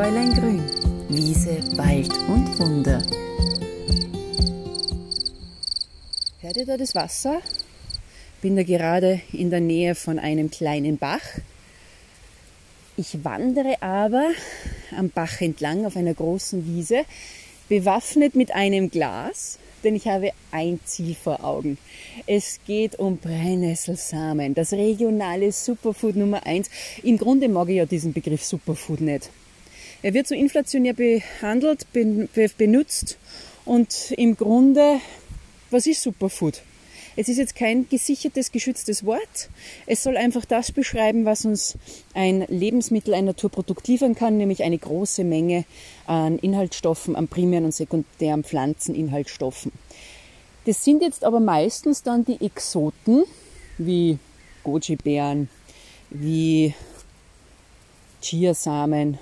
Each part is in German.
Fräulein Grün, Wiese, Wald und Wunder. Hört ihr da das Wasser? Bin da gerade in der Nähe von einem kleinen Bach. Ich wandere aber am Bach entlang auf einer großen Wiese, bewaffnet mit einem Glas, denn ich habe ein Ziel vor Augen. Es geht um Brennnesselsamen, das regionale Superfood Nummer eins. Im Grunde mag ich ja diesen Begriff Superfood nicht. Er wird so inflationär behandelt, benutzt und im Grunde, was ist Superfood? Es ist jetzt kein gesichertes, geschütztes Wort. Es soll einfach das beschreiben, was uns ein Lebensmittel, ein Naturprodukt liefern kann, nämlich eine große Menge an Inhaltsstoffen, an primären und sekundären Pflanzeninhaltsstoffen. Das sind jetzt aber meistens dann die Exoten, wie Goji-Beeren, wie Chiasamen,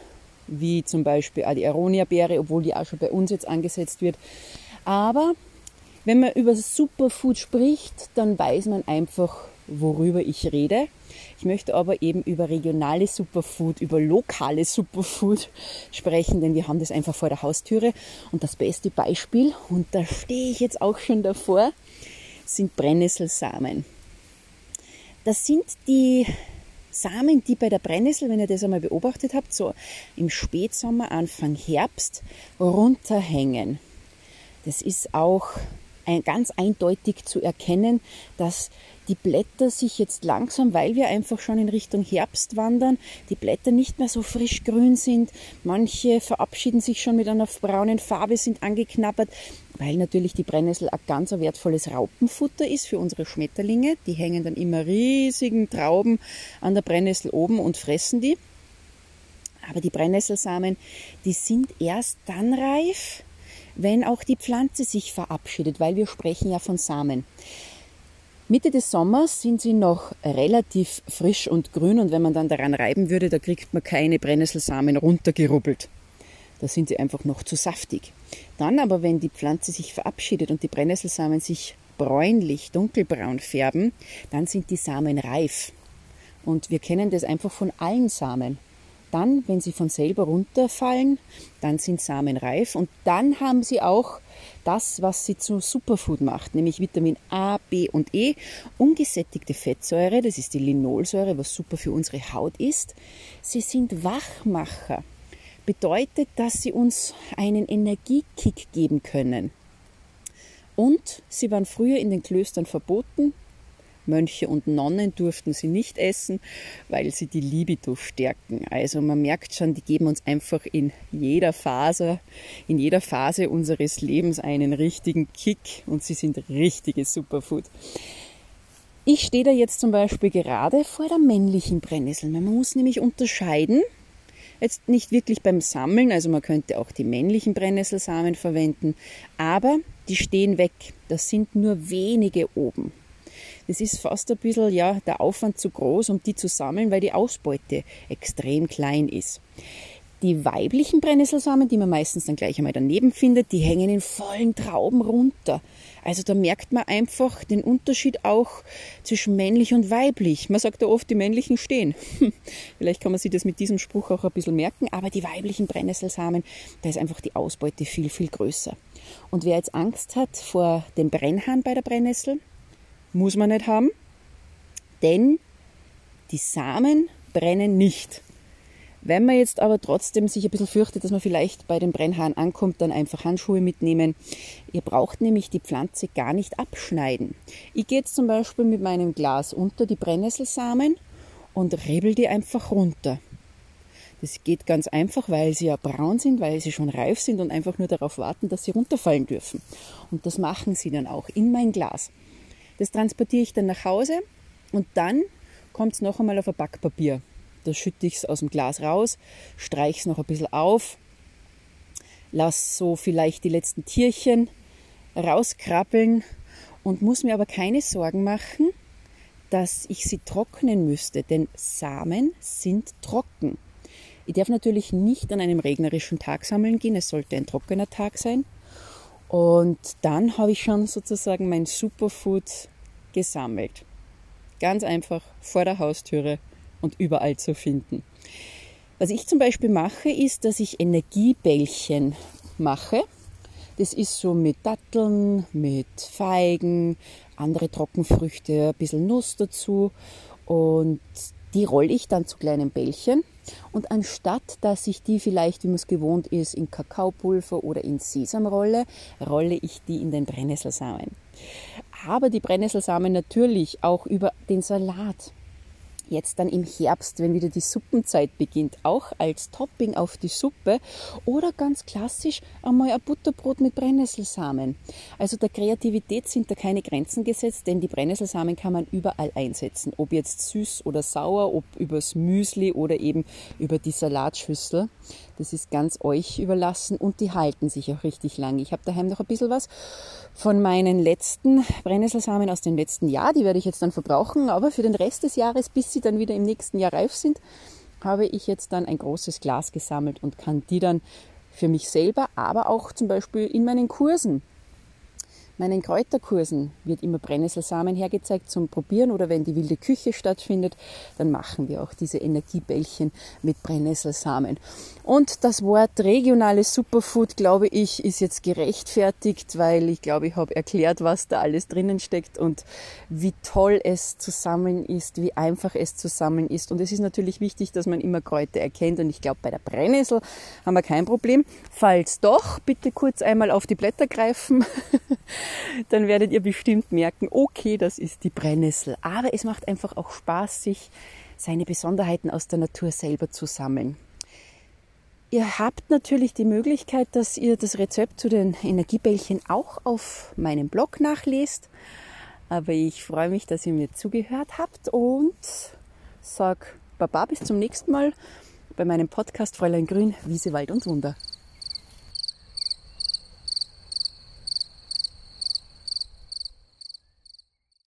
wie zum Beispiel die Aronia-Beere, obwohl die auch schon bei uns jetzt angesetzt wird. Aber wenn man über Superfood spricht, dann weiß man einfach, worüber ich rede. Ich möchte aber eben über regionale Superfood, über lokale Superfood sprechen, denn wir haben das einfach vor der Haustüre. Und das beste Beispiel, und da stehe ich jetzt auch schon davor, sind Brennnesselsamen. Das sind die Samen, die bei der Brennnessel, wenn ihr das einmal beobachtet habt, so im Spätsommer, Anfang Herbst runterhängen. Das ist auch ganz eindeutig zu erkennen, dass die Blätter sich jetzt langsam, weil wir einfach schon in Richtung Herbst wandern, die Blätter nicht mehr so frisch grün sind. Manche verabschieden sich schon mit einer braunen Farbe, sind angeknabbert, weil natürlich die Brennnessel ein ganz wertvolles Raupenfutter ist für unsere Schmetterlinge. Die hängen dann immer riesigen Trauben an der Brennnessel oben und fressen die. Aber die Brennnesselsamen, die sind erst dann reif, wenn auch die Pflanze sich verabschiedet, weil wir sprechen ja von Samen. Mitte des Sommers sind sie noch relativ frisch und grün und wenn man dann daran reiben würde, da kriegt man keine Brennnesselsamen runtergerubbelt. Da sind sie einfach noch zu saftig. Dann aber, wenn die Pflanze sich verabschiedet und die Brennnesselsamen sich bräunlich, dunkelbraun färben, dann sind die Samen reif. Und wir kennen das einfach von allen Samen. Dann, wenn sie von selber runterfallen, dann sind Samen reif und dann haben sie auch das, was sie zu Superfood macht, nämlich Vitamin A, B und E, ungesättigte Fettsäure, das ist die Linolsäure, was super für unsere Haut ist. Sie sind Wachmacher, bedeutet, dass sie uns einen Energiekick geben können. Und sie waren früher in den Klöstern verboten, Mönche und Nonnen durften sie nicht essen, weil sie die Libido stärken. Also man merkt schon, die geben uns einfach in jeder Phase, in jeder Phase unseres Lebens einen richtigen Kick und sie sind richtiges Superfood. Ich stehe da jetzt zum Beispiel gerade vor der männlichen Brennnessel. Man muss nämlich unterscheiden, jetzt nicht wirklich beim Sammeln, also man könnte auch die männlichen Brennnesselsamen verwenden, aber die stehen weg. Das sind nur wenige oben. Das ist fast ein bisschen ja, der Aufwand zu groß, um die zu sammeln, weil die Ausbeute extrem klein ist. Die weiblichen Brennnesselsamen, die man meistens dann gleich einmal daneben findet, die hängen in vollen Trauben runter. Also da merkt man einfach den Unterschied auch zwischen männlich und weiblich. Man sagt ja oft, die männlichen stehen. Vielleicht kann man sich das mit diesem Spruch auch ein bisschen merken, aber die weiblichen Brennnesselsamen, da ist einfach die Ausbeute viel, viel größer. Und wer jetzt Angst hat vor dem Brennhahn bei der Brennnessel, muss man nicht haben, denn die Samen brennen nicht. Wenn man jetzt aber trotzdem sich ein bisschen fürchtet, dass man vielleicht bei den Brennhaaren ankommt, dann einfach Handschuhe mitnehmen. Ihr braucht nämlich die Pflanze gar nicht abschneiden. Ich gehe jetzt zum Beispiel mit meinem Glas unter die Brennnesselsamen und rebel die einfach runter. Das geht ganz einfach, weil sie ja braun sind, weil sie schon reif sind und einfach nur darauf warten, dass sie runterfallen dürfen. Und das machen sie dann auch in mein Glas. Das transportiere ich dann nach Hause und dann kommt es noch einmal auf ein Backpapier. Da schütte ich es aus dem Glas raus, streiche es noch ein bisschen auf, lasse so vielleicht die letzten Tierchen rauskrabbeln und muss mir aber keine Sorgen machen, dass ich sie trocknen müsste, denn Samen sind trocken. Ich darf natürlich nicht an einem regnerischen Tag sammeln gehen, es sollte ein trockener Tag sein. Und dann habe ich schon sozusagen mein Superfood gesammelt. Ganz einfach vor der Haustüre und überall zu finden. Was ich zum Beispiel mache, ist, dass ich Energiebällchen mache. Das ist so mit Datteln, mit Feigen, andere Trockenfrüchte, ein bisschen Nuss dazu. Und die rolle ich dann zu kleinen Bällchen. Und anstatt, dass ich die vielleicht, wie man es gewohnt ist, in Kakaopulver oder in Sesam rolle, rolle ich die in den Brennnesselsamen. Aber die Brennnesselsamen natürlich auch über den Salat jetzt dann im Herbst, wenn wieder die Suppenzeit beginnt, auch als Topping auf die Suppe oder ganz klassisch einmal ein Butterbrot mit Brennnesselsamen. Also der Kreativität sind da keine Grenzen gesetzt, denn die Brennnesselsamen kann man überall einsetzen, ob jetzt süß oder sauer, ob übers Müsli oder eben über die Salatschüssel. Das ist ganz euch überlassen und die halten sich auch richtig lang. Ich habe daheim noch ein bisschen was von meinen letzten Brennnesselsamen aus dem letzten Jahr. Die werde ich jetzt dann verbrauchen, aber für den Rest des Jahres, bis sie dann wieder im nächsten Jahr reif sind, habe ich jetzt dann ein großes Glas gesammelt und kann die dann für mich selber, aber auch zum Beispiel in meinen Kursen meinen Kräuterkursen wird immer Brennnesselsamen hergezeigt zum Probieren oder wenn die wilde Küche stattfindet, dann machen wir auch diese Energiebällchen mit Brennnesselsamen. Und das Wort regionales Superfood, glaube ich, ist jetzt gerechtfertigt, weil ich glaube, ich habe erklärt, was da alles drinnen steckt und wie toll es zusammen ist, wie einfach es zusammen ist. Und es ist natürlich wichtig, dass man immer Kräuter erkennt und ich glaube, bei der Brennnessel haben wir kein Problem. Falls doch, bitte kurz einmal auf die Blätter greifen. dann werdet ihr bestimmt merken, okay, das ist die Brennnessel. Aber es macht einfach auch Spaß, sich seine Besonderheiten aus der Natur selber zu sammeln. Ihr habt natürlich die Möglichkeit, dass ihr das Rezept zu den Energiebällchen auch auf meinem Blog nachlest. Aber ich freue mich, dass ihr mir zugehört habt und sag Baba bis zum nächsten Mal bei meinem Podcast Fräulein Grün, Wiese, Wald und Wunder.